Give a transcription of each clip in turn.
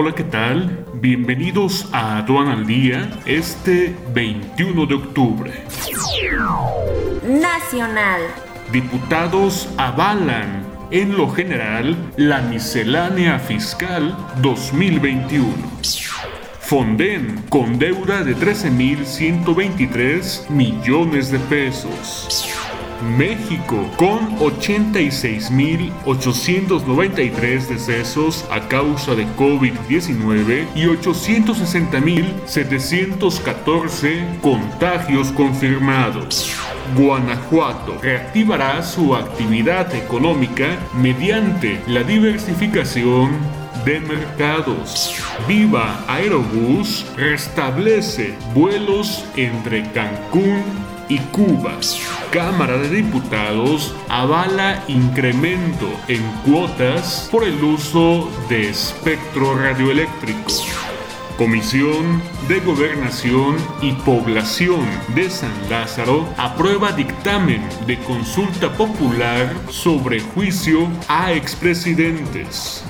Hola, ¿qué tal? Bienvenidos a Aduan al Día este 21 de octubre. Nacional. Diputados avalan en lo general la miscelánea fiscal 2021. Fonden con deuda de 13.123 millones de pesos. México con 86.893 decesos a causa de COVID-19 y 860.714 contagios confirmados. Guanajuato reactivará su actividad económica mediante la diversificación de mercados. Viva Aerobús restablece vuelos entre Cancún y Cuba. Cámara de Diputados avala incremento en cuotas por el uso de espectro radioeléctrico. Comisión de Gobernación y Población de San Lázaro aprueba dictamen de consulta popular sobre juicio a expresidentes.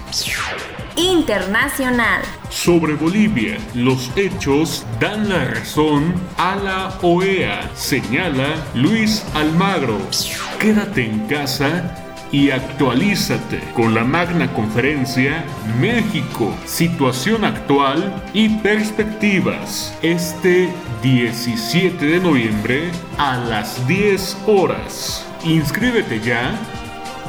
Internacional. Sobre Bolivia, los hechos dan la razón a la OEA, señala Luis Almagro. Quédate en casa y actualízate con la magna conferencia México, situación actual y perspectivas. Este 17 de noviembre a las 10 horas. Inscríbete ya